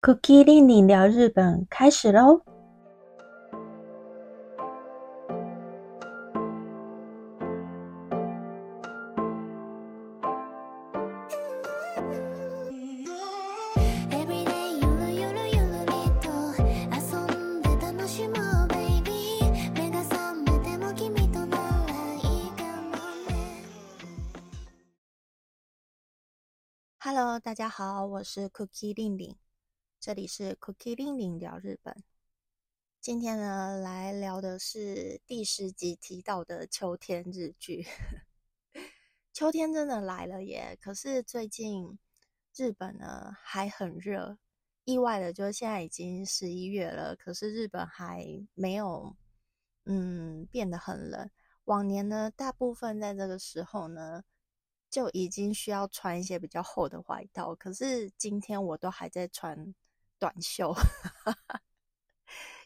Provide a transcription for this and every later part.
Cookie 令令聊日本开始喽！Hello，大家好，我是 Cookie 令令，这里是 Cookie 令令聊日本。今天呢，来聊的是第十集提到的秋天日剧。秋天真的来了耶！可是最近日本呢还很热，意外的就是现在已经十一月了，可是日本还没有嗯变得很冷。往年呢，大部分在这个时候呢。就已经需要穿一些比较厚的外套，可是今天我都还在穿短袖，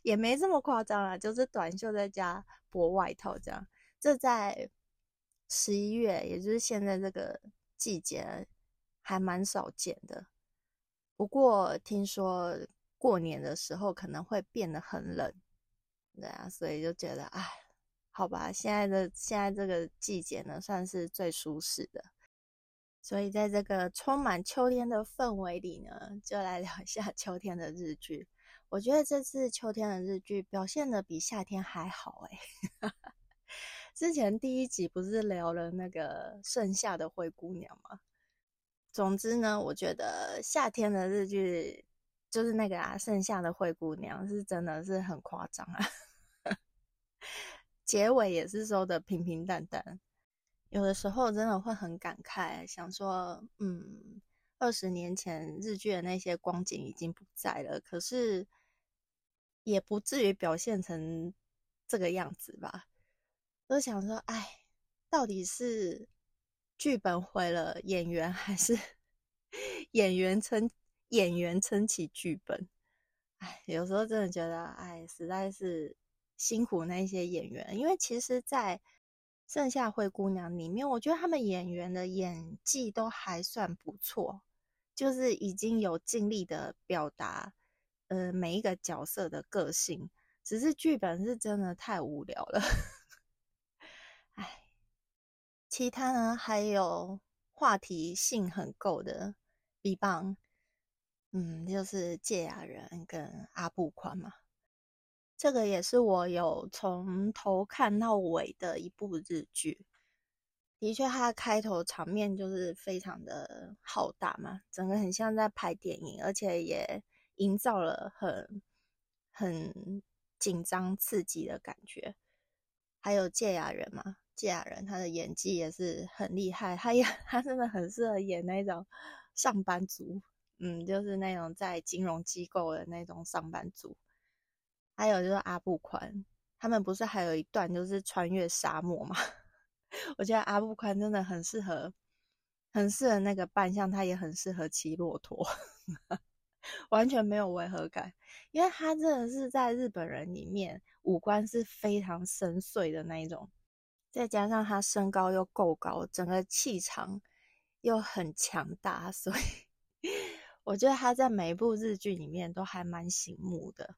也没这么夸张啊，就是短袖再加薄外套这样。这在十一月，也就是现在这个季节，还蛮少见的。不过听说过年的时候可能会变得很冷，对啊，所以就觉得哎。好吧，现在的现在这个季节呢，算是最舒适的，所以在这个充满秋天的氛围里呢，就来聊一下 秋天的日剧。我觉得这次秋天的日剧表现的比夏天还好哎。之前第一集不是聊了那个盛夏的灰姑娘吗？总之呢，我觉得夏天的日剧就是那个啊，盛夏的灰姑娘是真的是很夸张啊。结尾也是收的平平淡淡，有的时候真的会很感慨，想说，嗯，二十年前日剧的那些光景已经不在了，可是也不至于表现成这个样子吧？都想说，哎，到底是剧本毁了演员，还是演员撑演员撑起剧本？哎，有时候真的觉得，哎，实在是。辛苦那些演员，因为其实，在《剩下灰姑娘》里面，我觉得他们演员的演技都还算不错，就是已经有尽力的表达，呃，每一个角色的个性。只是剧本是真的太无聊了，哎。其他呢，还有话题性很够的，比方，嗯，就是芥雅人跟阿布宽嘛。这个也是我有从头看到尾的一部日剧，的确，它的开头场面就是非常的浩大嘛，整个很像在拍电影，而且也营造了很很紧张刺激的感觉。还有芥雅人嘛，芥雅人他的演技也是很厉害，他也他真的很适合演那种上班族，嗯，就是那种在金融机构的那种上班族。还有就是阿布宽，他们不是还有一段就是穿越沙漠吗？我觉得阿布宽真的很适合，很适合那个扮相，他也很适合骑骆驼，完全没有违和感，因为他真的是在日本人里面五官是非常深邃的那一种，再加上他身高又够高，整个气场又很强大，所以 我觉得他在每一部日剧里面都还蛮醒目的。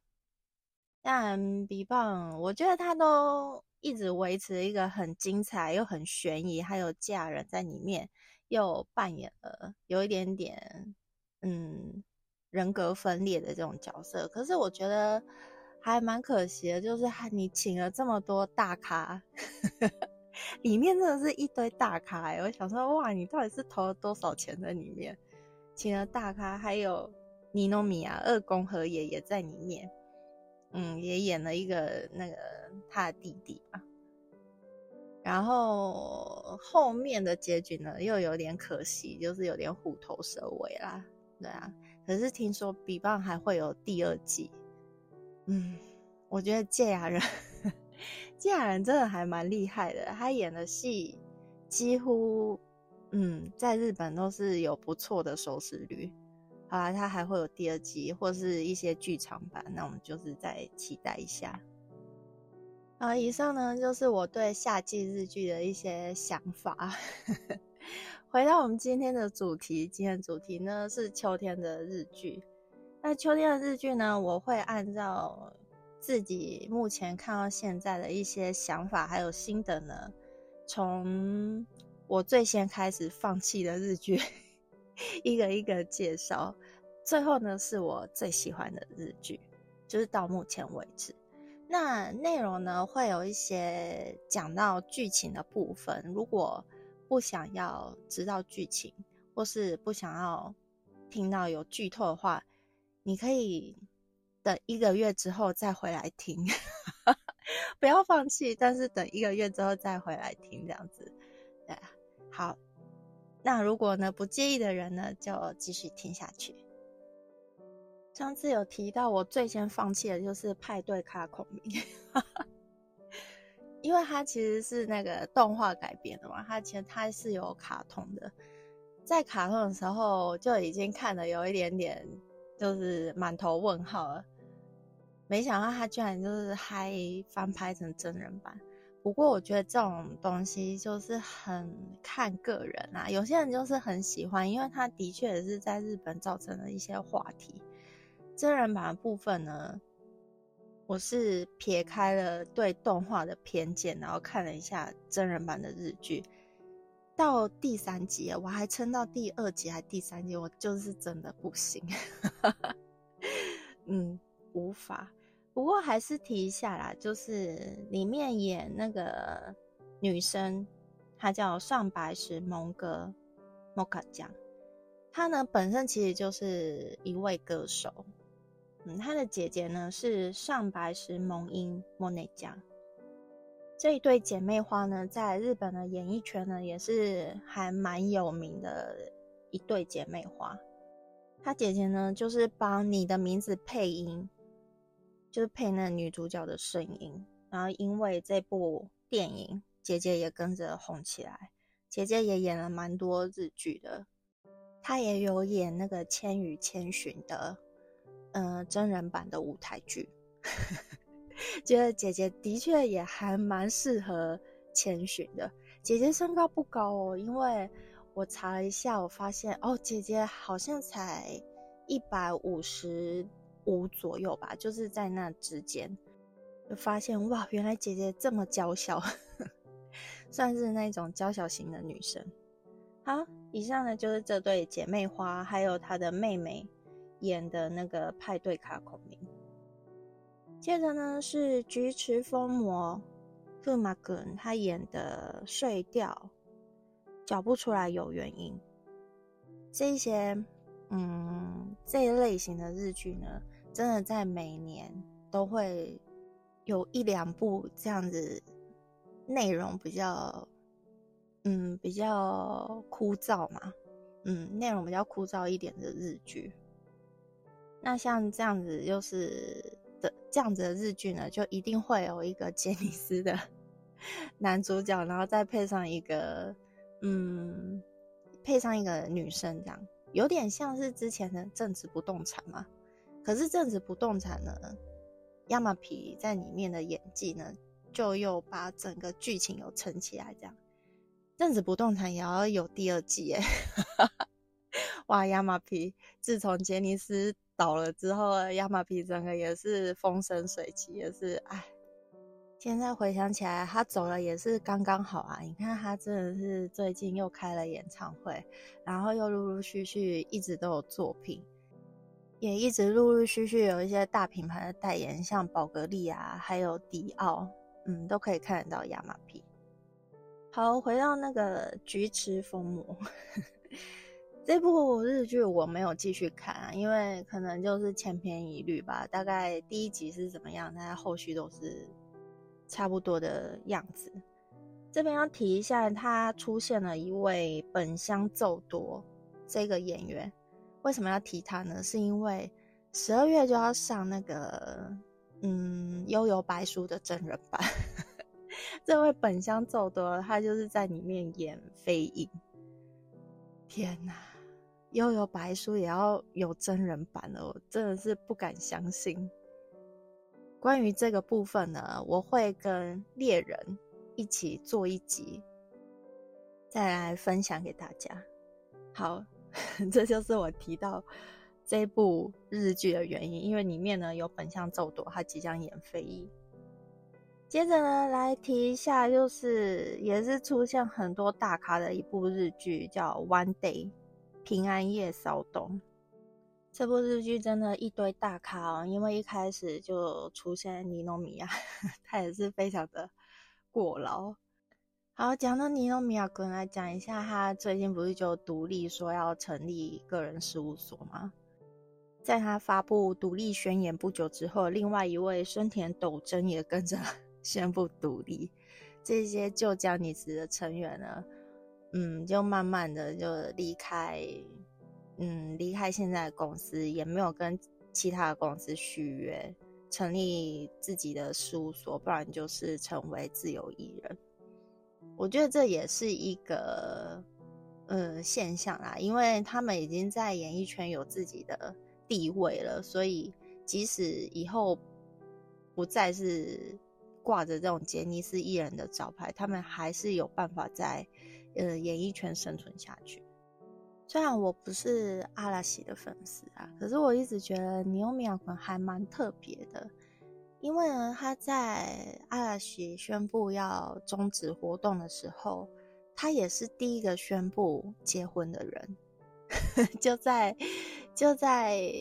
但比棒，我觉得他都一直维持一个很精彩又很悬疑，还有嫁人在里面又扮演了有一点点嗯人格分裂的这种角色。可是我觉得还蛮可惜的，就是你请了这么多大咖，里面真的是一堆大咖。我想说，哇，你到底是投了多少钱在里面？请了大咖，还有尼诺米亚二宫和也也在里面。嗯，也演了一个那个他的弟弟吧，然后后面的结局呢又有点可惜，就是有点虎头蛇尾啦。对啊，可是听说《比棒》还会有第二季。嗯，我觉得芥雅人，芥雅人真的还蛮厉害的，他演的戏几乎，嗯，在日本都是有不错的收视率。好啦，他还会有第二季或是一些剧场版，那我们就是再期待一下。啊，以上呢就是我对夏季日剧的一些想法。回到我们今天的主题，今天主题呢是秋天的日剧。那秋天的日剧呢，我会按照自己目前看到现在的一些想法还有心得呢，从我最先开始放弃的日剧，一个一个介绍。最后呢，是我最喜欢的日剧，就是到目前为止。那内容呢，会有一些讲到剧情的部分。如果不想要知道剧情，或是不想要听到有剧透的话，你可以等一个月之后再回来听，不要放弃。但是等一个月之后再回来听，这样子，对，好。那如果呢不介意的人呢，就继续听下去。上次有提到，我最先放弃的就是派对卡孔明，因为它其实是那个动画改编的嘛，它其实它是有卡通的，在卡通的时候就已经看的有一点点就是满头问号了，没想到它居然就是还翻拍成真人版。不过我觉得这种东西就是很看个人啊，有些人就是很喜欢，因为他的确也是在日本造成了一些话题。真人版部分呢，我是撇开了对动画的偏见，然后看了一下真人版的日剧，到第三集，我还撑到第二集还第三集，我就是真的不行，嗯，无法。不过还是提一下啦，就是里面演那个女生，她叫上白石萌歌，莫卡酱，她呢本身其实就是一位歌手。嗯，她的姐姐呢是上白石萌音莫内江，这一对姐妹花呢，在日本的演艺圈呢也是还蛮有名的一对姐妹花。她姐姐呢就是帮你的名字配音，就是配那女主角的声音。然后因为这部电影，姐姐也跟着红起来。姐姐也演了蛮多日剧的，她也有演那个《千与千寻》的。嗯，真人版的舞台剧，觉得姐姐的确也还蛮适合千寻的。姐姐身高不高哦，因为我查了一下，我发现哦，姐姐好像才一百五十五左右吧，就是在那之间，就发现哇，原来姐姐这么娇小，算是那种娇小型的女生。好，以上呢就是这对姐妹花，还有她的妹妹。演的那个派对卡孔明，接着呢是菊池风磨克马根，他演的睡掉，找不出来有原因。这些嗯这一类型的日剧呢，真的在每年都会有一两部这样子，内容比较嗯比较枯燥嘛，嗯内容比较枯燥一点的日剧。那像这样子，就是的这样子的日剧呢，就一定会有一个杰尼斯的 男主角，然后再配上一个，嗯，配上一个女生，这样有点像是之前的政治不动产嘛。可是正直不动产呢，亚麻皮在里面的演技呢，就又把整个剧情又撑起来。这样，正直不动产也要有第二季耶！哇，亚麻皮自从杰尼斯。倒了之后，亚麻皮整个也是风生水起，也是哎。现在回想起来，他走了也是刚刚好啊！你看他真的是最近又开了演唱会，然后又陆陆续续一直都有作品，也一直陆陆续续有一些大品牌的代言，像宝格丽啊，还有迪奥，嗯，都可以看得到亚麻皮。好，回到那个菊池风磨。这部日剧我没有继续看啊，因为可能就是千篇一律吧。大概第一集是怎么样，大家后续都是差不多的样子。这边要提一下，他出现了一位本乡奏多这个演员。为什么要提它呢？是因为十二月就要上那个嗯《悠游白书》的真人版，这位本乡奏多他就是在里面演飞影。天哪，《悠游白书》也要有真人版了，我真的是不敢相信。关于这个部分呢，我会跟猎人一起做一集，再来分享给大家。好，这就是我提到这部日剧的原因，因为里面呢有本相奏多，他即将演飞翼。接着呢，来提一下，就是也是出现很多大咖的一部日剧，叫《One Day》平安夜骚动。这部日剧真的一堆大咖哦，因为一开始就出现尼诺米亚，他也是非常的过劳。好，讲到尼诺米亚，跟来讲一下，他最近不是就独立说要成立个人事务所吗？在他发布独立宣言不久之后，另外一位生田斗真也跟着 宣布独立。这些旧将女子的成员呢，嗯，就慢慢的就离开。嗯，离开现在的公司，也没有跟其他的公司续约，成立自己的事务所，不然就是成为自由艺人。我觉得这也是一个呃现象啦，因为他们已经在演艺圈有自己的地位了，所以即使以后不再是挂着这种杰尼斯艺人的招牌，他们还是有办法在呃演艺圈生存下去。虽然我不是阿拉西的粉丝啊，可是我一直觉得尼欧米亚滚还蛮特别的，因为呢，他在阿拉西宣布要终止活动的时候，他也是第一个宣布结婚的人，就在就在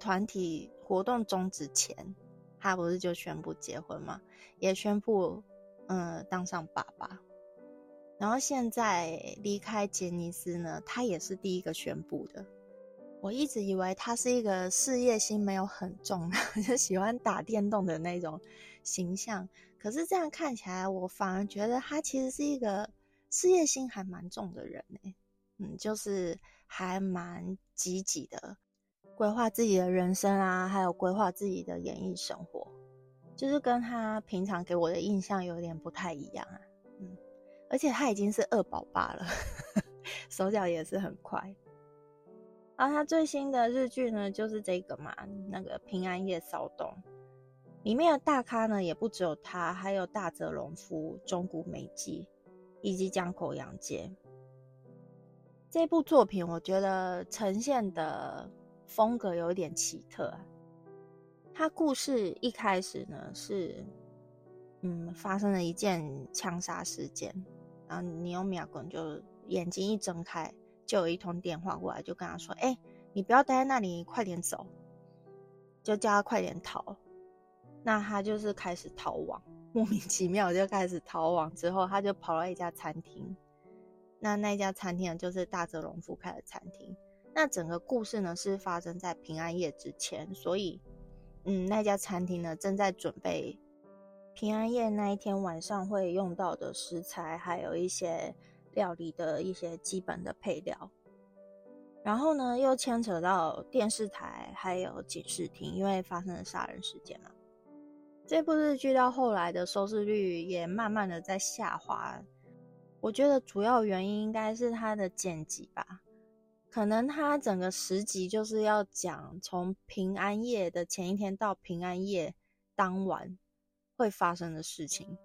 团体活动终止前，他不是就宣布结婚吗？也宣布嗯当上爸爸。然后现在离开杰尼斯呢，他也是第一个宣布的。我一直以为他是一个事业心没有很重，就喜欢打电动的那种形象。可是这样看起来，我反而觉得他其实是一个事业心还蛮重的人呢。嗯，就是还蛮积极的，规划自己的人生啊，还有规划自己的演艺生活，就是跟他平常给我的印象有点不太一样啊。嗯而且他已经是二宝爸了，手脚也是很快。然后他最新的日剧呢，就是这个嘛，那个《平安夜骚动》里面的大咖呢，也不只有他，还有大泽隆夫、中谷美纪以及江口洋介。这部作品我觉得呈现的风格有点奇特。他故事一开始呢是，嗯，发生了一件枪杀事件。然后尼欧米亚滚就眼睛一睁开，就有一通电话过来，就跟他说：“哎，你不要待在那里，快点走，就叫他快点逃。”那他就是开始逃亡，莫名其妙就开始逃亡。之后他就跑到一家餐厅，那那家餐厅呢，就是大泽隆夫开的餐厅。那整个故事呢是发生在平安夜之前，所以，嗯，那家餐厅呢正在准备。平安夜那一天晚上会用到的食材，还有一些料理的一些基本的配料。然后呢，又牵扯到电视台还有警视厅，因为发生了杀人事件嘛。这部日剧到后来的收视率也慢慢的在下滑。我觉得主要原因应该是它的剪辑吧，可能它整个十集就是要讲从平安夜的前一天到平安夜当晚。会发生的事情，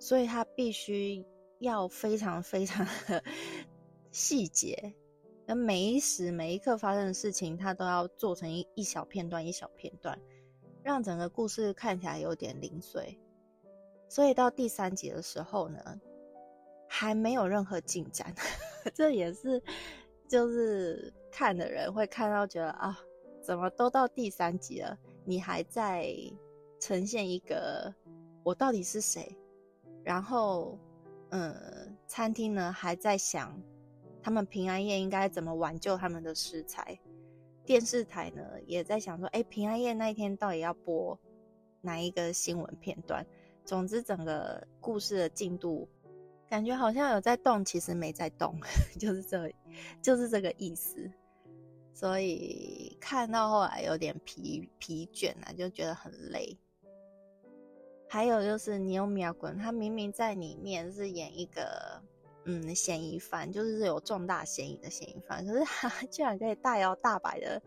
所以他必须要非常非常的 细节，那每一时每一刻发生的事情，他都要做成一一小片段一小片段，让整个故事看起来有点零碎。所以到第三集的时候呢，还没有任何进展，这也是就是看的人会看到觉得啊，怎么都到第三集了，你还在呈现一个。我到底是谁？然后，呃，餐厅呢还在想，他们平安夜应该怎么挽救他们的食材。电视台呢也在想说，哎，平安夜那一天到底要播哪一个新闻片段？总之，整个故事的进度感觉好像有在动，其实没在动，就是这，就是这个意思。所以看到后来有点疲疲倦啊，就觉得很累。还有就是尼诺米亚滚，他明明在里面是演一个嗯嫌疑犯，就是有重大嫌疑的嫌疑犯，可是他 居然可以大摇大摆的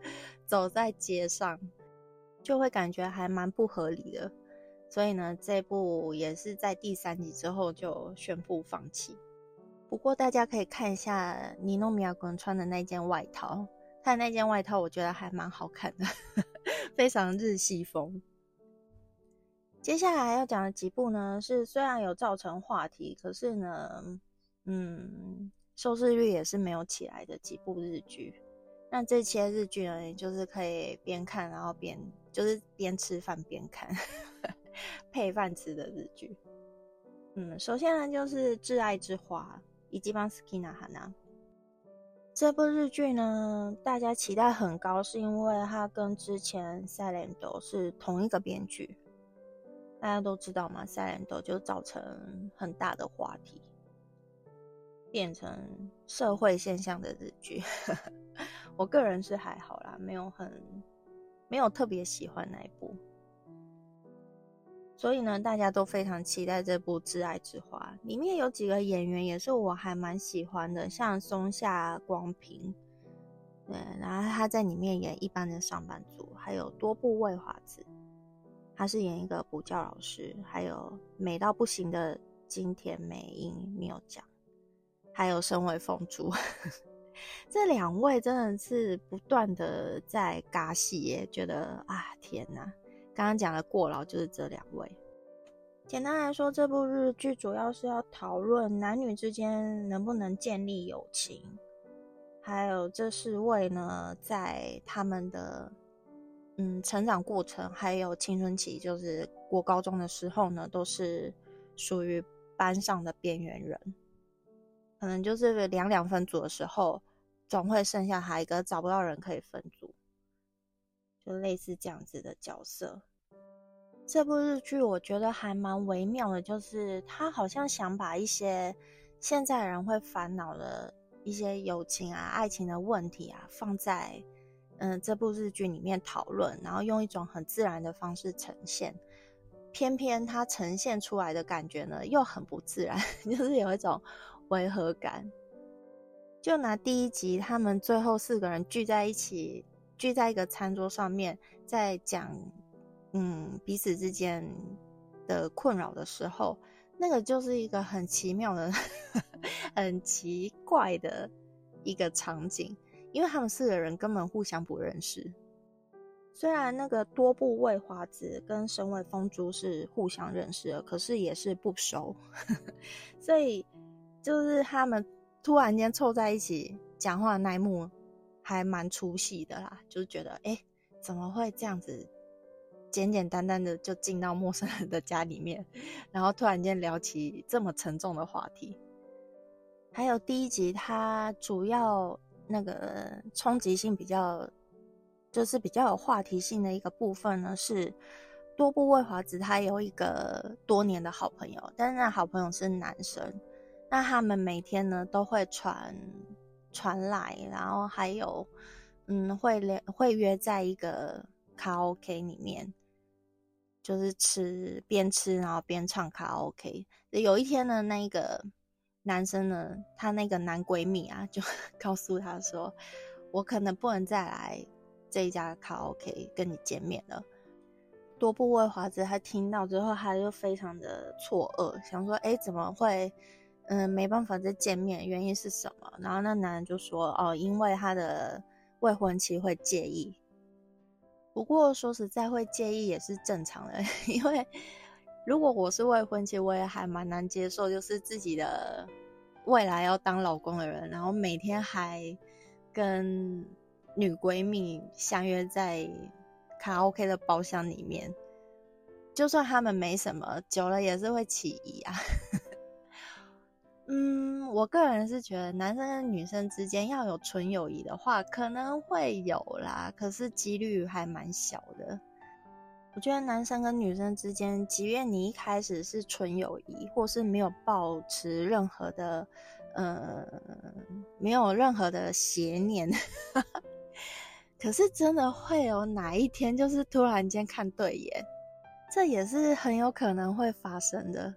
走在街上，就会感觉还蛮不合理的。所以呢，这部也是在第三集之后就宣布放弃。不过大家可以看一下尼诺米亚滚穿的那件外套，他的那件外套我觉得还蛮好看的，非常日系风。接下来要讲的几部呢，是虽然有造成话题，可是呢，嗯，收视率也是没有起来的几部日剧。那这些日剧呢，就是可以边看然后边就是边吃饭边看，配饭吃的日剧。嗯，首先呢就是《挚爱之花》以及《邦斯基纳哈娜》这部日剧呢，大家期待很高，是因为它跟之前《塞莲多》是同一个编剧。大家都知道嘛，塞兰多就造成很大的话题，变成社会现象的日剧。我个人是还好啦，没有很没有特别喜欢那一部，所以呢，大家都非常期待这部《挚爱之花》。里面有几个演员也是我还蛮喜欢的，像松下光平，对，然后他在里面演一般的上班族，还有多部未华子。他是演一个补教老师，还有美到不行的金田美英没有讲，还有身为风珠，这两位真的是不断的在尬戏耶，觉得啊天哪！刚刚讲的过劳就是这两位。简单来说，这部日剧主要是要讨论男女之间能不能建立友情，还有这四位呢，在他们的。嗯，成长过程还有青春期，就是过高中的时候呢，都是属于班上的边缘人。可能就是两两分组的时候，总会剩下他一个，找不到人可以分组，就类似这样子的角色。这部日剧我觉得还蛮微妙的，就是他好像想把一些现在人会烦恼的一些友情啊、爱情的问题啊，放在。嗯，这部日剧里面讨论，然后用一种很自然的方式呈现，偏偏它呈现出来的感觉呢，又很不自然，就是有一种违和感。就拿第一集，他们最后四个人聚在一起，聚在一个餐桌上面，在讲嗯彼此之间的困扰的时候，那个就是一个很奇妙的、很奇怪的一个场景。因为他们四个人根本互相不认识，虽然那个多部未华子跟身为风珠是互相认识的，可是也是不熟，所以就是他们突然间凑在一起讲话那一幕，还蛮出戏的啦。就是觉得，哎，怎么会这样子，简简单单的就进到陌生人的家里面，然后突然间聊起这么沉重的话题？还有第一集，它主要。那个冲击性比较，就是比较有话题性的一个部分呢，是多部未华子他有一个多年的好朋友，但是那好朋友是男生，那他们每天呢都会传传来，然后还有嗯会连会约在一个卡拉 OK 里面，就是吃边吃然后边唱卡拉 OK。有一天呢，那个。男生呢，他那个男闺蜜啊，就 告诉他说：“我可能不能再来这一家卡拉 OK 跟你见面了。”多部未华子他听到之后，他就非常的错愕，想说：“哎，怎么会？嗯，没办法再见面，原因是什么？”然后那男人就说：“哦，因为他的未婚妻会介意。不过说实在，会介意也是正常的，因为。”如果我是未婚妻，我也还蛮难接受，就是自己的未来要当老公的人，然后每天还跟女闺蜜相约在卡拉 OK 的包厢里面，就算他们没什么，久了也是会起疑啊。嗯，我个人是觉得男生跟女生之间要有纯友谊的话，可能会有啦，可是几率还蛮小的。我觉得男生跟女生之间，即便你一开始是纯友谊，或是没有保持任何的，呃，没有任何的邪念，可是真的会有哪一天，就是突然间看对眼，这也是很有可能会发生的。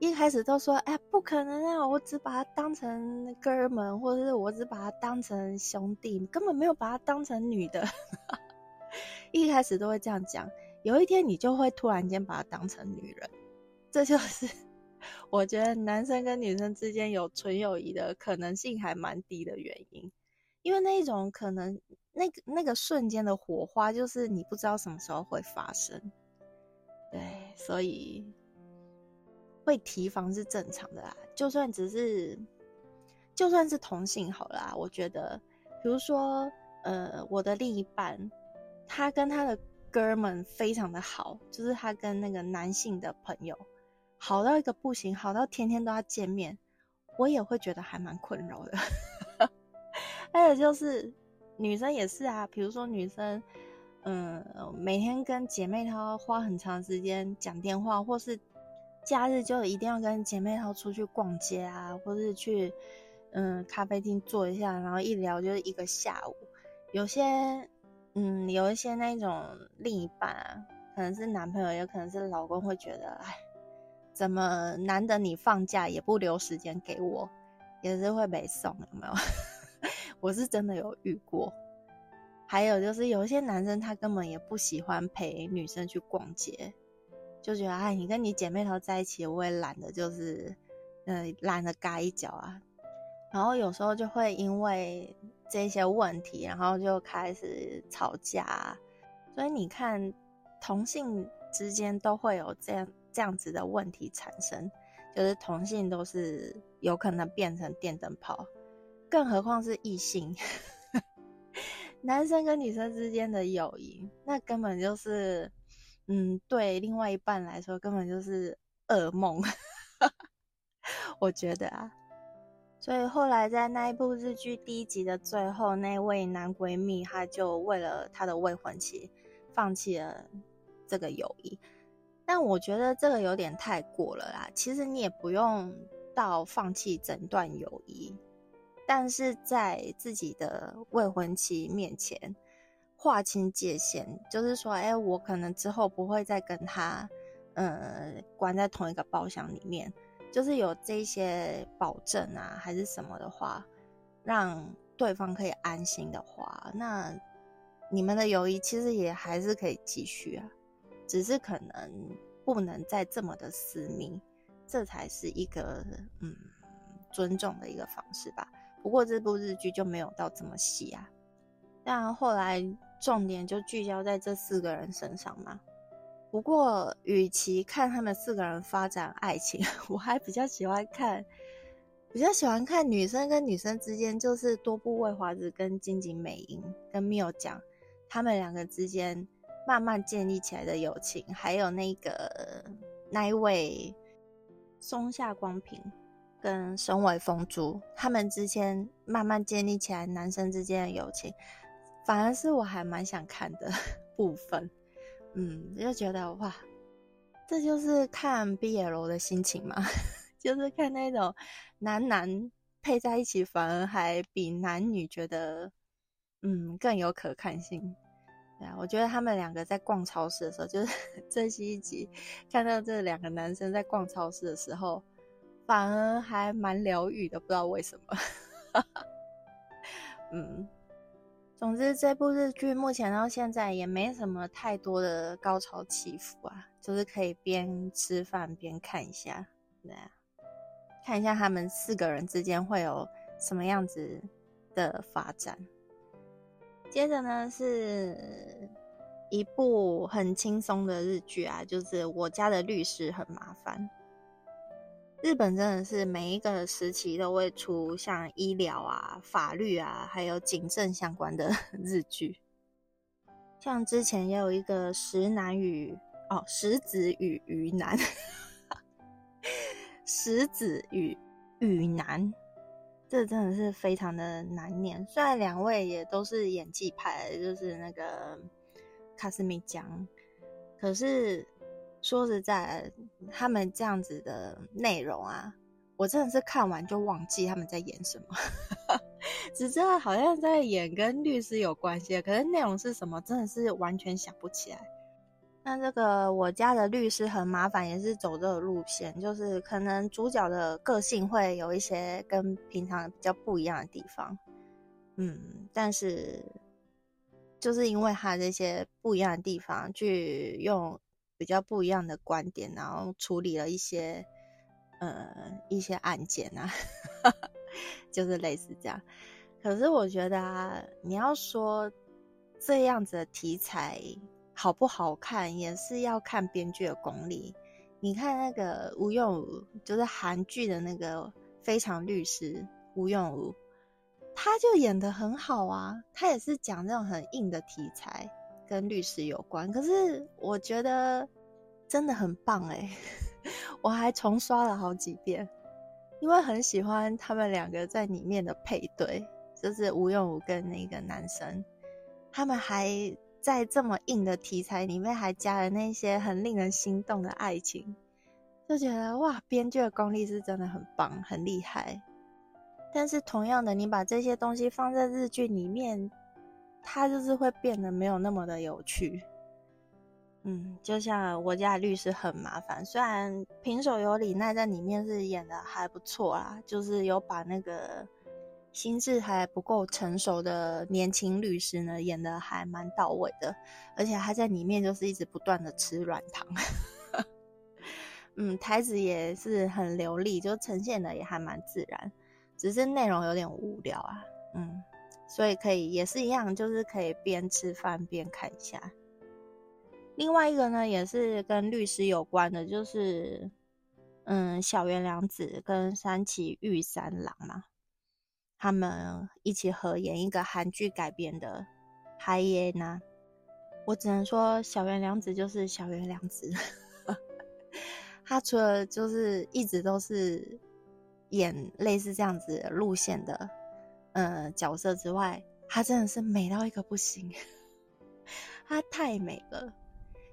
一开始都说，哎，不可能啊，我只把他当成哥们，或者是我只把他当成兄弟，根本没有把他当成女的。一开始都会这样讲，有一天你就会突然间把他当成女人，这就是 我觉得男生跟女生之间有纯友谊的可能性还蛮低的原因，因为那一种可能。那个那个瞬间的火花，就是你不知道什么时候会发生，对，所以会提防是正常的啦。就算只是，就算是同性好啦，我觉得，比如说，呃，我的另一半，他跟他的哥们非常的好，就是他跟那个男性的朋友好到一个不行，好到天天都要见面，我也会觉得还蛮困扰的。还有就是。女生也是啊，比如说女生，嗯，每天跟姐妹她花很长时间讲电话，或是假日就一定要跟姐妹她出去逛街啊，或是去嗯咖啡厅坐一下，然后一聊就是一个下午。有些嗯，有一些那种另一半啊，可能是男朋友，也可能是老公，会觉得哎，怎么难得你放假也不留时间给我，也是会被送，有没有？我是真的有遇过，还有就是有一些男生他根本也不喜欢陪女生去逛街，就觉得哎，你跟你姐妹头在一起，我也懒得就是，嗯，懒得嘎一脚啊。然后有时候就会因为这些问题，然后就开始吵架。所以你看，同性之间都会有这样这样子的问题产生，就是同性都是有可能变成电灯泡。更何况是异性，男生跟女生之间的友谊，那根本就是，嗯，对另外一半来说，根本就是噩梦。我觉得啊，所以后来在那一部日剧第一集的最后，那位男闺蜜他就为了他的未婚妻，放弃了这个友谊。但我觉得这个有点太过了啦。其实你也不用到放弃整段友谊。但是在自己的未婚妻面前划清界限，就是说，哎，我可能之后不会再跟他，呃，关在同一个包厢里面，就是有这些保证啊，还是什么的话，让对方可以安心的话，那你们的友谊其实也还是可以继续啊，只是可能不能再这么的私密，这才是一个嗯尊重的一个方式吧。不过这部日剧就没有到这么细啊，但后来重点就聚焦在这四个人身上嘛。不过，与其看他们四个人发展爱情，我还比较喜欢看，比较喜欢看女生跟女生之间，就是多部未华子跟金井美英跟缪讲他们两个之间慢慢建立起来的友情，还有那个那一位松下光平。跟身为风珠他们之间慢慢建立起来男生之间的友情，反而是我还蛮想看的 部分。嗯，就觉得哇，这就是看 BL 的心情嘛，就是看那种男男配在一起，反而还比男女觉得嗯更有可看性。对啊，我觉得他们两个在逛超市的时候，就是 最新一集看到这两个男生在逛超市的时候。反而还蛮疗愈的，不知道为什么。嗯，总之这部日剧目前到现在也没什么太多的高潮起伏啊，就是可以边吃饭边看一下，对啊，看一下他们四个人之间会有什么样子的发展。接着呢，是一部很轻松的日剧啊，就是我家的律师很麻烦。日本真的是每一个时期都会出像医疗啊、法律啊，还有警政相关的 日剧。像之前也有一个石男与哦石子与鱼男，石子与鱼男，这真的是非常的难念。虽然两位也都是演技派，就是那个卡斯米江，可是。说实在，他们这样子的内容啊，我真的是看完就忘记他们在演什么。只知道好像在演跟律师有关系，可是内容是什么，真的是完全想不起来。那这个我家的律师很麻烦，也是走这个路线，就是可能主角的个性会有一些跟平常比较不一样的地方，嗯，但是就是因为他这些不一样的地方，去用比较不一样的观点，然后处理了一些呃一些案件啊，就是类似这样。可是我觉得啊，你要说这样子的题材。好不好看也是要看编剧的功力。你看那个吴用武，就是韩剧的那个《非常律师》吴用武，他就演的很好啊。他也是讲那种很硬的题材，跟律师有关。可是我觉得真的很棒哎，我还重刷了好几遍，因为很喜欢他们两个在里面的配对，就是吴用武跟那个男生，他们还。在这么硬的题材里面，还加了那些很令人心动的爱情，就觉得哇，编剧的功力是真的很棒，很厉害。但是同样的，你把这些东西放在日剧里面，它就是会变得没有那么的有趣。嗯，就像我家律师很麻烦，虽然平手有李奈在里面是演的还不错啊，就是有把那个。心智还不够成熟的年轻律师呢，演的还蛮到位的，而且他在里面就是一直不断的吃软糖，嗯，台词也是很流利，就呈现的也还蛮自然，只是内容有点无聊啊，嗯，所以可以也是一样，就是可以边吃饭边看一下。另外一个呢，也是跟律师有关的，就是嗯，小原良子跟三崎玉三郎嘛。他们一起合演一个韩剧改编的《海耶娜》，我只能说小原良子就是小原良子。他除了就是一直都是演类似这样子路线的呃角色之外，他真的是美到一个不行。他太美了，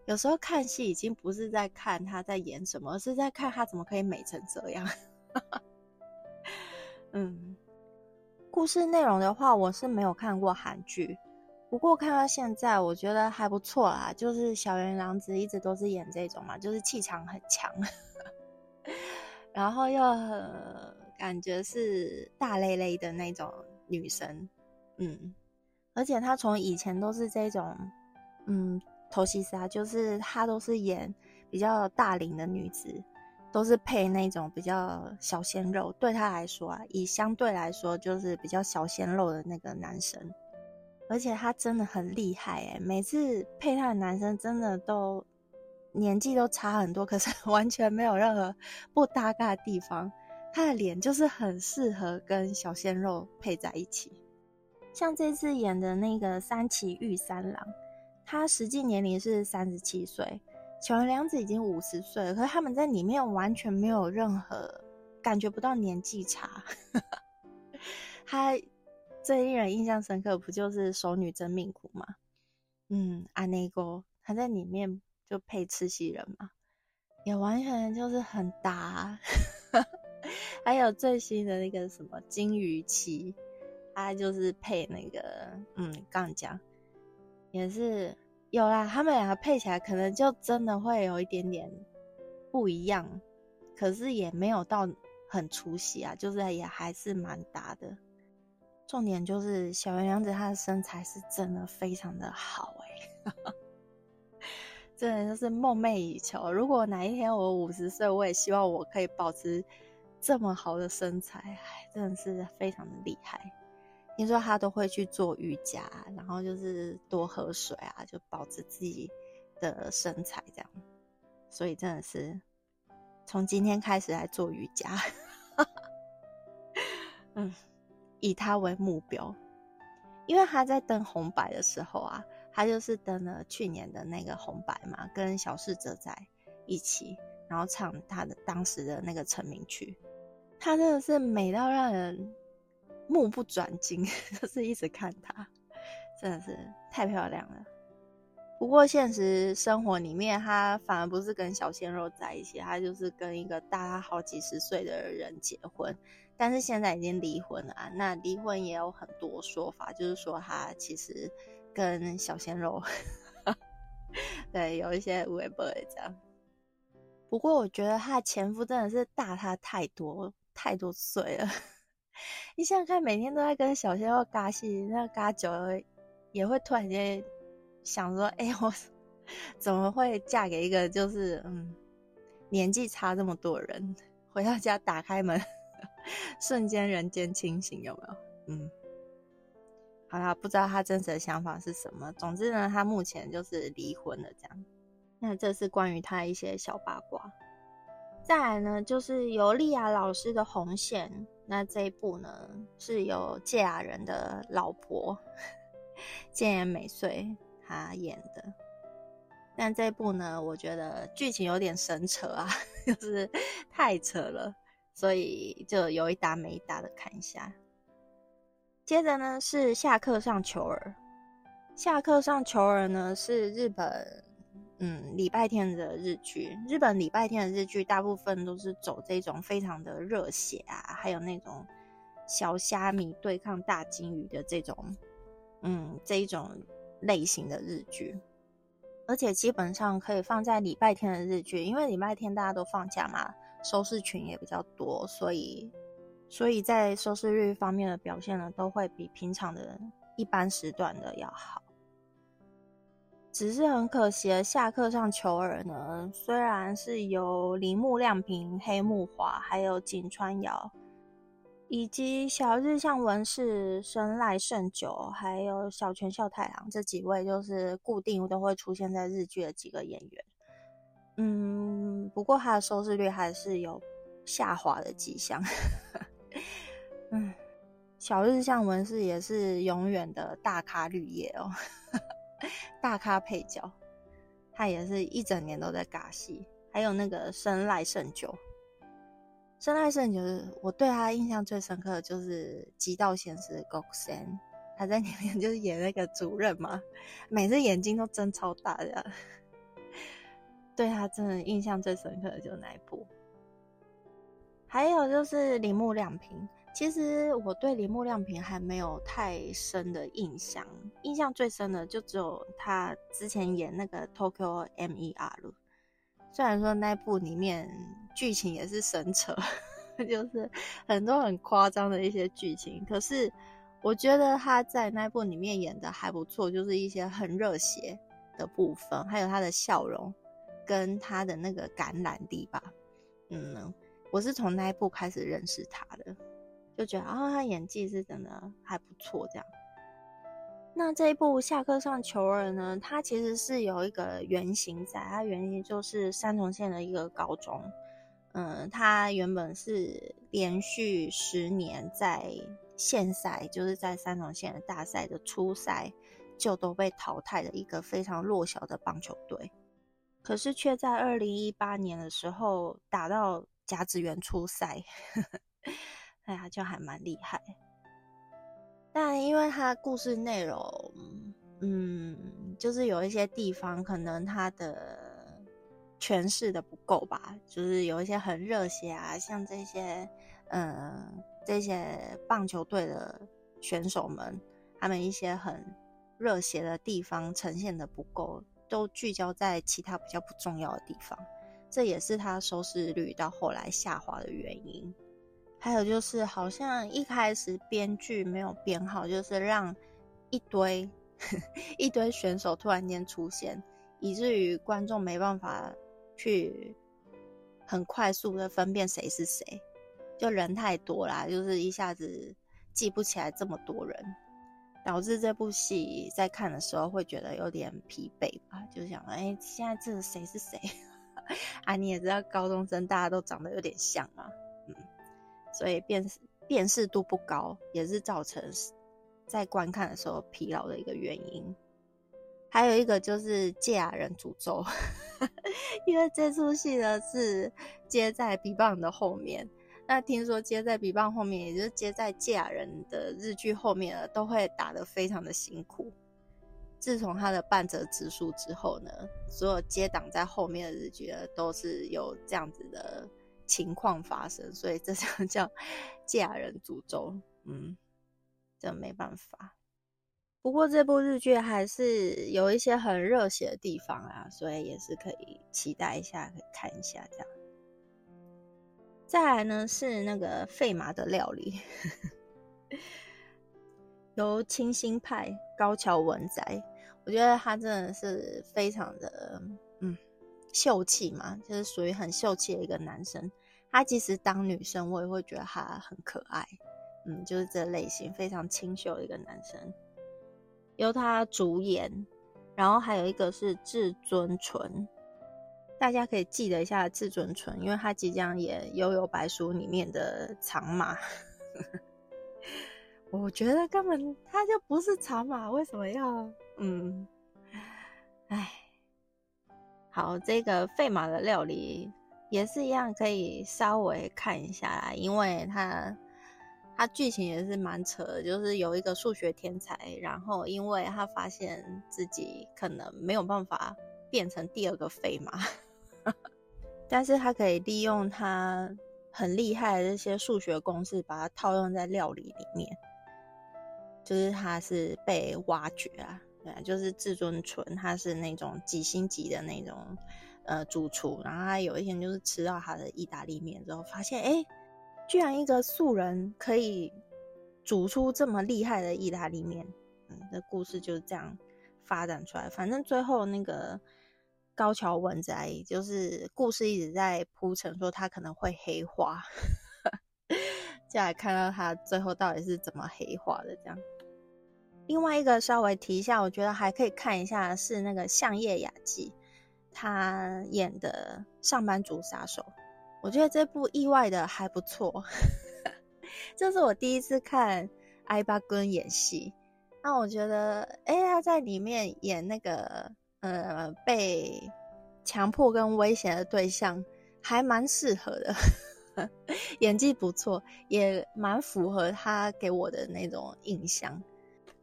有时候看戏已经不是在看他在演什么，而是在看他怎么可以美成这样。嗯。故事内容的话，我是没有看过韩剧，不过看到现在，我觉得还不错啦。就是小原良子一直都是演这种嘛，就是气场很强，然后又很感觉是大咧咧的那种女生，嗯，而且她从以前都是这种，嗯，头西沙，就是她都是演比较大龄的女子。都是配那种比较小鲜肉，对他来说啊，以相对来说就是比较小鲜肉的那个男生，而且他真的很厉害诶，每次配他的男生真的都年纪都差很多，可是 完全没有任何不搭嘎的地方，他的脸就是很适合跟小鲜肉配在一起。像这次演的那个三崎玉三郎，他实际年龄是三十七岁。小原良子已经五十岁了，可是他们在里面完全没有任何感觉不到年纪差。他最令人印象深刻不就是《熟女真命苦》吗？嗯，安内哥他在里面就配赤西仁嘛，也完全就是很搭。还有最新的那个什么金鱼期，他就是配那个嗯杠讲也是。有啦，他们两个配起来可能就真的会有一点点不一样，可是也没有到很出戏啊，就是也还是蛮搭的。重点就是小原良子她的身材是真的非常的好哎，真的就是梦寐以求。如果哪一天我五十岁，我也希望我可以保持这么好的身材，真的是非常的厉害。听说他都会去做瑜伽，然后就是多喝水啊，就保持自己的身材这样。所以真的是从今天开始来做瑜伽，嗯，以他为目标。因为他在登红白的时候啊，他就是登了去年的那个红白嘛，跟小世哲在一起，然后唱他的当时的那个成名曲，他真的是美到让人。目不转睛，就是一直看她，真的是太漂亮了。不过现实生活里面，她反而不是跟小鲜肉在一起，她就是跟一个大她好几十岁的人结婚，但是现在已经离婚了啊。那离婚也有很多说法，就是说他其实跟小鲜肉，对，有一些微博这样。不过我觉得他前夫真的是大他太多太多岁了。你想想看，每天都在跟小鲜肉尬戏，那尬久了也会突然间想说：“哎，我怎么会嫁给一个就是嗯年纪差这么多人？”回到家打开门，瞬间人间清醒，有没有？嗯，好啦，不知道他真实的想法是什么。总之呢，他目前就是离婚了，这样。那这是关于他一些小八卦。再来呢，就是由莉亚老师的《红线》。那这一部呢，是由芥雅人的老婆芥言美穗她演的。但这一部呢，我觉得剧情有点神扯啊，就是太扯了，所以就有一搭没一搭的看一下。接着呢，是下课上球儿。下课上球儿呢，是日本。嗯，礼拜天的日剧，日本礼拜天的日剧大部分都是走这种非常的热血啊，还有那种小虾米对抗大金鱼的这种，嗯，这一种类型的日剧，而且基本上可以放在礼拜天的日剧，因为礼拜天大家都放假嘛，收视群也比较多，所以，所以在收视率方面的表现呢，都会比平常的一般时段的要好。只是很可惜，下课上求儿呢，虽然是由铃木亮平、黑木华，还有井川遥，以及小日向文世、生赖胜久，还有小泉孝太郎这几位，就是固定都会出现在日剧的几个演员。嗯，不过他的收视率还是有下滑的迹象。嗯，小日向文世也是永远的大咖绿叶哦。大咖配角，他也是一整年都在尬戏。还有那个生赖胜久，生赖胜久，我对他印象最深刻的就是《极道先师》g o k e n 他在里面就是演那个主任嘛，每次眼睛都睁超大的，对他真的印象最深刻的就是那一部。还有就是铃木亮平。其实我对铃木亮平还没有太深的印象，印象最深的就只有他之前演那个 Tokyo MER 虽然说那部里面剧情也是神扯，就是很多很夸张的一些剧情，可是我觉得他在那部里面演的还不错，就是一些很热血的部分，还有他的笑容跟他的那个感染力吧。嗯，我是从那一部开始认识他的。就觉得啊，他演技是真的还不错。这样，那这一部《下课上求儿》呢，它其实是有一个原型在，它原型就是三重县的一个高中。嗯，它原本是连续十年在县赛，就是在三重县的大赛的初赛就都被淘汰的一个非常弱小的棒球队，可是却在二零一八年的时候打到甲子园初赛。哎呀，就还蛮厉害，但因为它故事内容，嗯，就是有一些地方可能它的诠释的不够吧，就是有一些很热血啊，像这些，嗯，这些棒球队的选手们，他们一些很热血的地方呈现的不够，都聚焦在其他比较不重要的地方，这也是它收视率到后来下滑的原因。还有就是，好像一开始编剧没有编好，就是让一堆 一堆选手突然间出现，以至于观众没办法去很快速的分辨谁是谁，就人太多啦，就是一下子记不起来这么多人，导致这部戏在看的时候会觉得有点疲惫吧，就想哎，现在这谁是谁 啊？你也知道，高中生大家都长得有点像嘛，嗯。所以辨识辨识度不高，也是造成在观看的时候疲劳的一个原因。还有一个就是芥雅人诅咒，因为这出戏呢是接在 B 棒的后面。那听说接在 B 棒后面，也就是接在芥雅人的日剧后面了，都会打得非常的辛苦。自从他的半泽直树之后呢，所有接档在后面的日剧都是有这样子的。情况发生，所以这就 叫嫁人诅咒。嗯，这没办法。不过这部日剧还是有一些很热血的地方啊，所以也是可以期待一下，可以看一下这样。再来呢是那个费马的料理，由清新派高桥文哉，我觉得他真的是非常的秀气嘛，就是属于很秀气的一个男生。他即使当女生，我也会觉得他很可爱，嗯，就是这类型非常清秀的一个男生。由他主演，然后还有一个是至尊纯，大家可以记得一下至尊纯，因为他即将演《悠悠白书》里面的长马。我觉得根本他就不是长马，为什么要？嗯，哎，好，这个费马的料理也是一样，可以稍微看一下啦，因为他。他剧情也是蛮扯的，就是有一个数学天才，然后因为他发现自己可能没有办法变成第二个费马，但是他可以利用他很厉害的这些数学公式，把它套用在料理里面，就是他是被挖掘啊，对，就是至尊纯，他是那种几星级的那种呃主厨，然后他有一天就是吃到他的意大利面之后，发现哎。居然一个素人可以煮出这么厉害的意大利面，嗯，这故事就是这样发展出来。反正最后那个高桥文哉，就是故事一直在铺陈，说他可能会黑化，就来看到他最后到底是怎么黑化的。这样，另外一个稍微提一下，我觉得还可以看一下是那个相叶雅纪，他演的上班族杀手。我觉得这部意外的还不错，这是我第一次看艾巴根演戏。那我觉得，哎，他在里面演那个呃被强迫跟危险的对象，还蛮适合的，演技不错，也蛮符合他给我的那种印象。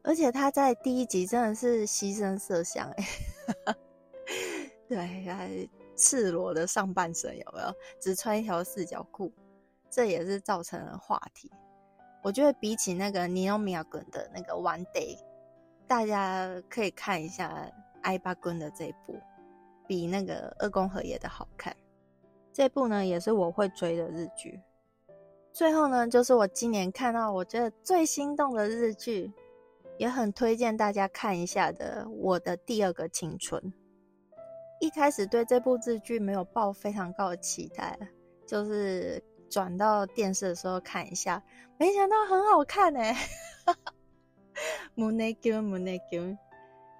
而且他在第一集真的是牺牲色相，哎，对，赤裸的上半身有没有？只穿一条四角裤，这也是造成了话题。我觉得比起那个尼奥米亚根的那个 One Day，大家可以看一下艾巴根的这一部，比那个二宫和也的好看。这部呢也是我会追的日剧。最后呢，就是我今年看到我觉得最心动的日剧，也很推荐大家看一下的《我的第二个青春》。一开始对这部日剧没有抱非常高的期待，就是转到电视的时候看一下，没想到很好看呢。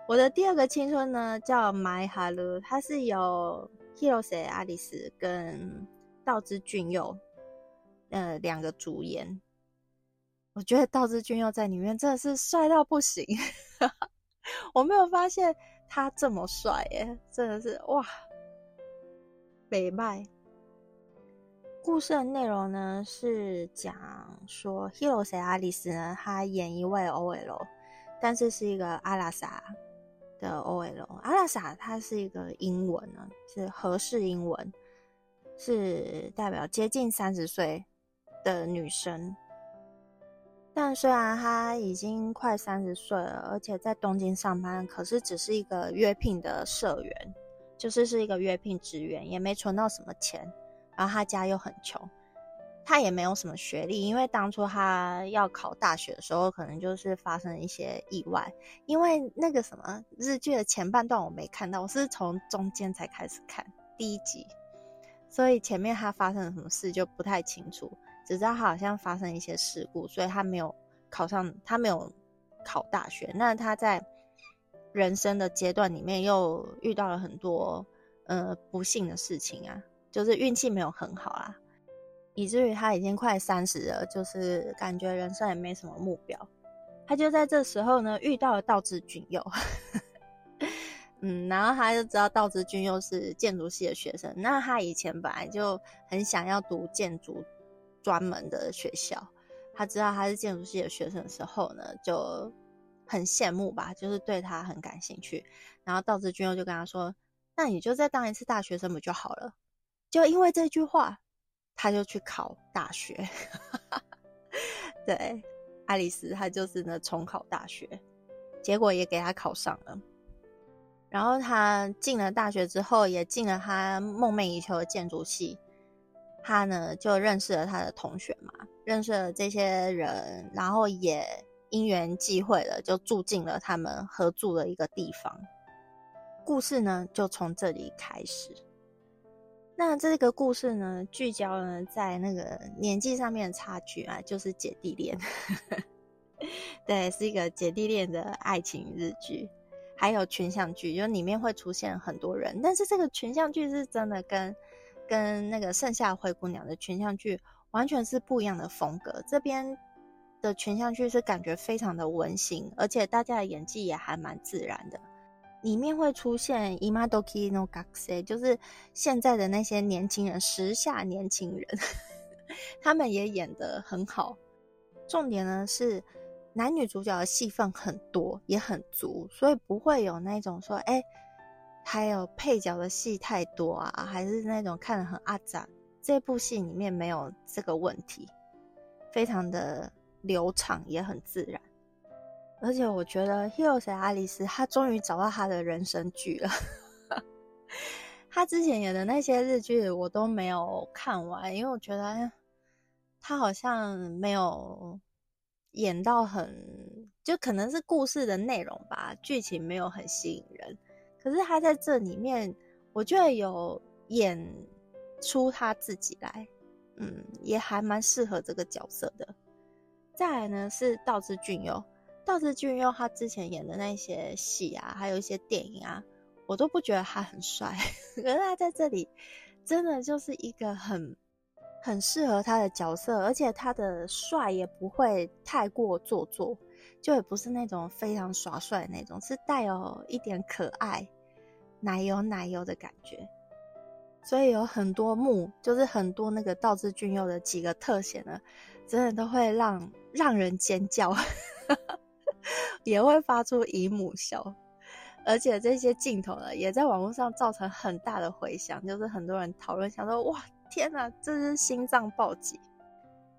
我的第二个青春呢叫 My Hello，它是由 Hirose 阿里斯跟道之俊佑呃两个主演。我觉得道之俊佑在里面真的是帅到不行，我没有发现。他这么帅耶，真的是哇！北麦故事的内容呢是讲说，Hirose 阿里斯呢，他演一位 OL，但是是一个阿拉萨的 OL。阿拉萨它是一个英文呢，是合适英文，是代表接近三十岁的女生。但虽然他已经快三十岁了，而且在东京上班，可是只是一个约聘的社员，就是是一个约聘职员，也没存到什么钱。然后他家又很穷，他也没有什么学历，因为当初他要考大学的时候，可能就是发生一些意外。因为那个什么日剧的前半段我没看到，我是从中间才开始看第一集，所以前面他发生了什么事就不太清楚。只知道他好像发生一些事故，所以他没有考上，他没有考大学。那他在人生的阶段里面又遇到了很多呃不幸的事情啊，就是运气没有很好啊，以至于他已经快三十了，就是感觉人生也没什么目标。他就在这时候呢遇到了道之俊佑，嗯，然后他就知道道之俊佑是建筑系的学生，那他以前本来就很想要读建筑。专门的学校，他知道他是建筑系的学生的时候呢，就很羡慕吧，就是对他很感兴趣。然后道之君又就跟他说：“那你就再当一次大学生不就好了？”就因为这句话，他就去考大学。对，爱丽丝她就是呢重考大学，结果也给他考上了。然后他进了大学之后，也进了他梦寐以求的建筑系。他呢就认识了他的同学嘛，认识了这些人，然后也因缘际会了，就住进了他们合住的一个地方。故事呢就从这里开始。那这个故事呢，聚焦呢在那个年纪上面的差距啊，就是姐弟恋。对，是一个姐弟恋的爱情日剧。还有群像剧，就里面会出现很多人，但是这个群像剧是真的跟跟那个盛夏灰姑娘的群像剧完全是不一样的风格。这边的群像剧是感觉非常的温馨，而且大家的演技也还蛮自然的。里面会出现 imadoki no gakse，就是现在的那些年轻人，时下年轻人，他们也演得很好。重点呢是。男女主角的戏份很多，也很足，所以不会有那种说，哎，还有配角的戏太多啊，还是那种看得很阿杂。这部戏里面没有这个问题，非常的流畅，也很自然。而且我觉得《Hero》谁阿丽丝，他终于找到他的人生剧了。他之前演的那些日剧我都没有看完，因为我觉得他好像没有。演到很，就可能是故事的内容吧，剧情没有很吸引人。可是他在这里面，我觉得有演出他自己来，嗯，也还蛮适合这个角色的。再来呢是道之俊佑，道之俊佑他之前演的那些戏啊，还有一些电影啊，我都不觉得他很帅，可是他在这里真的就是一个很。很适合他的角色，而且他的帅也不会太过做作，就也不是那种非常耍帅那种，是带有一点可爱、奶油奶油的感觉。所以有很多幕，就是很多那个道之俊佑的几个特写呢，真的都会让让人尖叫，也会发出姨母笑。而且这些镜头呢，也在网络上造成很大的回响，就是很多人讨论，想说哇。天哪，这是心脏暴击！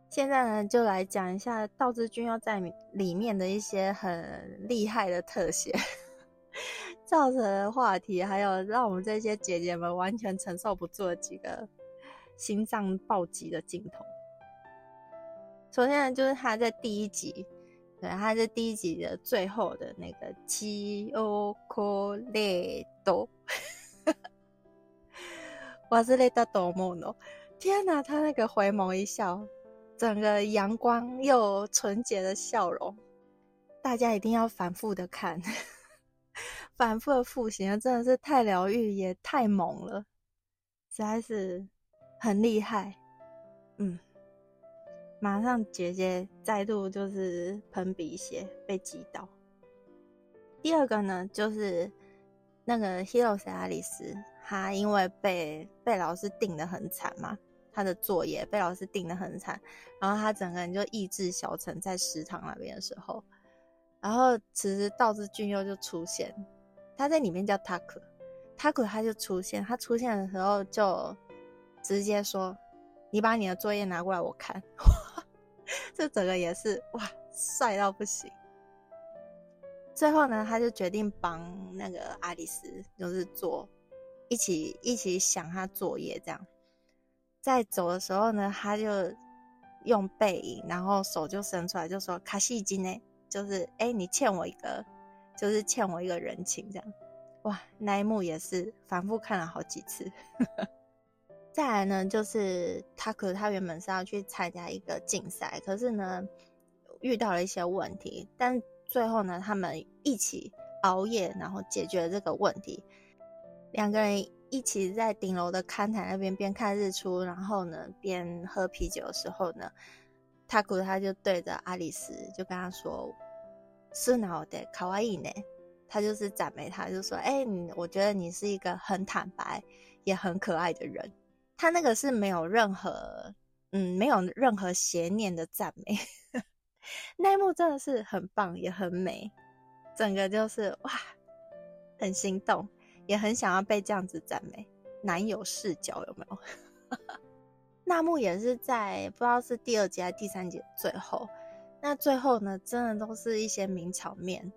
现在呢，就来讲一下道之君要在里面的一些很厉害的特写，造成的话题，还有让我们这些姐姐们完全承受不住的几个心脏暴击的镜头。首先，就是他在第一集，对，他在第一集的最后的那个七欧科列多。我是雷达多梦哦！天哪，他那个回眸一笑，整个阳光又纯洁的笑容，大家一定要反复的看，反复的复习啊！真的是太疗愈，也太猛了，实在是很厉害。嗯，马上姐姐再度就是喷鼻血，被击倒。第二个呢，就是那个 Hero 是阿里斯。他因为被被老师定的很惨嘛，他的作业被老师定的很惨，然后他整个人就意志消沉，在食堂那边的时候，然后此时道之俊佑就出现，他在里面叫 Taku，Taku 他就出现，他出现的时候就直接说：“你把你的作业拿过来我看。”这整个也是哇，帅到不行。最后呢，他就决定帮那个阿里斯，就是做。一起一起想他作业，这样在走的时候呢，他就用背影，然后手就伸出来，就说：“卡西金呢，就是哎，你欠我一个，就是欠我一个人情，这样。”哇，那一幕也是反复看了好几次。再来呢，就是他可他原本是要去参加一个竞赛，可是呢遇到了一些问题，但最后呢，他们一起熬夜，然后解决了这个问题。两个人一起在顶楼的看台那边边看日出，然后呢边喝啤酒的时候呢，塔古他就对着阿里斯就跟他说：“是哪的卡哇伊呢？”他就是赞美他，就说：“哎，你我觉得你是一个很坦白也很可爱的人。”他那个是没有任何嗯没有任何邪念的赞美，那一幕真的是很棒也很美，整个就是哇，很心动。也很想要被这样子赞美，男友视角有没有？那幕也是在不知道是第二集还是第三集最后。那最后呢，真的都是一些名场面。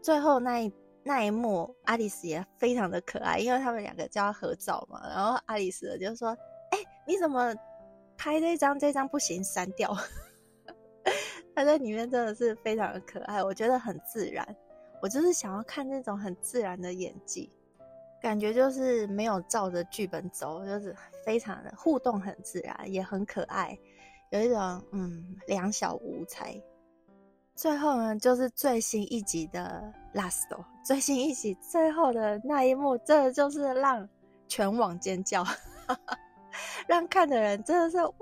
最后那一那一幕，阿丽丝也非常的可爱，因为他们两个就要合照嘛。然后阿丽丝就说：“哎，你怎么拍这张？这张不行，删掉。”他在里面真的是非常的可爱，我觉得很自然。我就是想要看那种很自然的演技，感觉就是没有照着剧本走，就是非常的互动很自然，也很可爱，有一种嗯两小无猜。最后呢，就是最新一集的 last，最新一集最后的那一幕，真的就是让全网尖叫，让看的人真的是哇，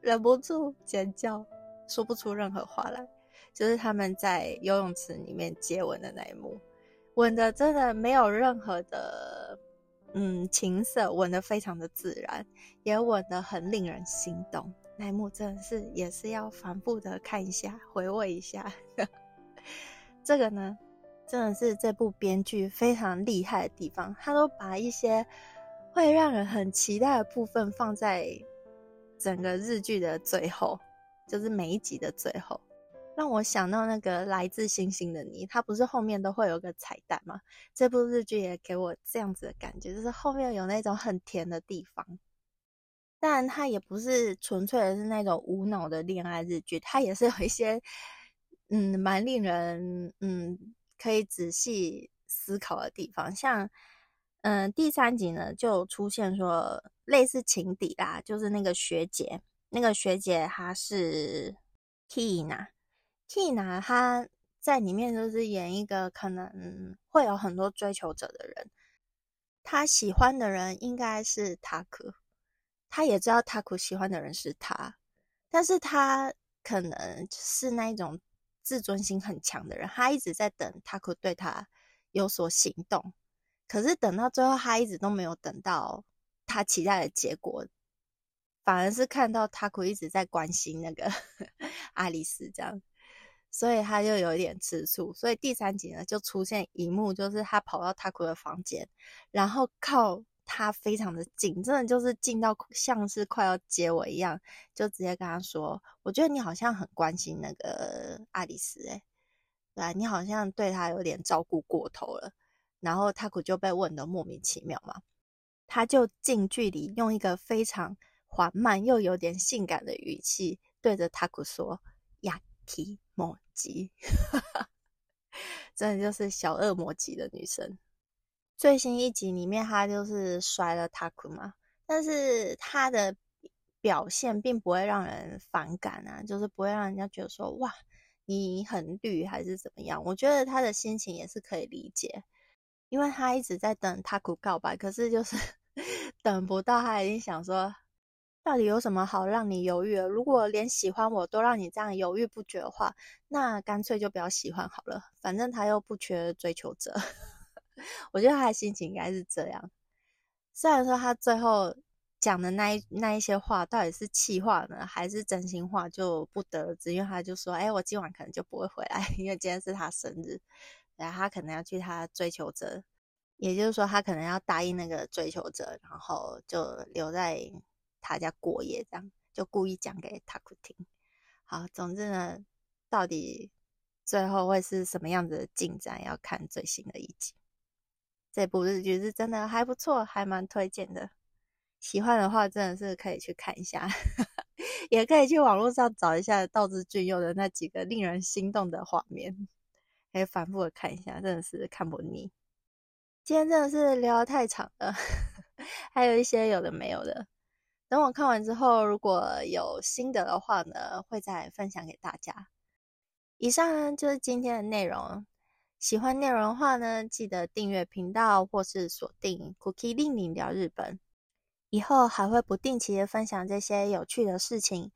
忍不住尖叫，说不出任何话来。就是他们在游泳池里面接吻的那一幕，吻的真的没有任何的嗯情色，吻的非常的自然，也吻的很令人心动。那一幕真的是也是要反复的看一下，回味一下。这个呢，真的是这部编剧非常厉害的地方，他都把一些会让人很期待的部分放在整个日剧的最后，就是每一集的最后，让我想到那个来自星星的你，它不是后面都会有个彩蛋吗？这部日剧也给我这样子的感觉，就是后面有那种很甜的地方。但它也不是纯粹的是那种无脑的恋爱日剧，它也是有一些，嗯，蛮令人嗯可以仔细思考的地方。像，嗯，第三集呢就出现说类似情敌啦，就是那个学姐，那个学姐她是 Kina，Kina 她在里面就是演一个可能会有很多追求者的人，她喜欢的人应该是塔克。他也知道塔库喜欢的人是他，但是他可能是那一种自尊心很强的人，他一直在等塔库对他有所行动，可是等到最后，他一直都没有等到他期待的结果，反而是看到 Taku 一直在关心那个 阿丽丝这样，所以他就有一点吃醋，所以第三集呢就出现一幕，就是他跑到 Taku 的房间，然后靠。他非常的近，真的就是近到像是快要接我一样，就直接跟他说：“我觉得你好像很关心那个爱丽丝，哎，对啊，你好像对他有点照顾过头了。”然后塔古就被问的莫名其妙嘛，他就近距离用一个非常缓慢又有点性感的语气对着塔古说：“亚提莫吉，真的就是小恶魔级的女生。”最新一集里面，他就是摔了 Taku 嘛，但是他的表现并不会让人反感啊，就是不会让人家觉得说哇你很绿还是怎么样。我觉得他的心情也是可以理解，因为他一直在等 Taku 告白，可是就是 等不到，他已经想说到底有什么好让你犹豫的？如果连喜欢我都让你这样犹豫不决的话，那干脆就不要喜欢好了，反正他又不缺追求者。我觉得他的心情应该是这样，虽然说他最后讲的那一那一些话到底是气话呢，还是真心话，就不得而知。因为他就说：“哎，我今晚可能就不会回来，因为今天是他生日，然后他可能要去他追求者，也就是说，他可能要答应那个追求者，然后就留在他家过夜，这样就故意讲给他听。好，总之呢，到底最后会是什么样子的进展，要看最新的一集。”这部日剧是真的还不错，还蛮推荐的。喜欢的话，真的是可以去看一下，也可以去网络上找一下道之俊佑的那几个令人心动的画面，可以反复的看一下，真的是看不腻。今天真的是聊得太长了，还有一些有的没有的。等我看完之后，如果有心得的话呢，会再分享给大家。以上就是今天的内容。喜欢内容的话呢，记得订阅频道或是锁定 Cookie 令令聊日本。以后还会不定期的分享这些有趣的事情。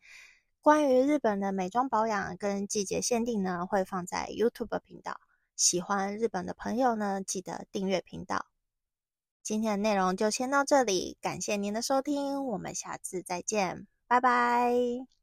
关于日本的美妆保养跟季节限定呢，会放在 YouTube 频道。喜欢日本的朋友呢，记得订阅频道。今天的内容就先到这里，感谢您的收听，我们下次再见，拜拜。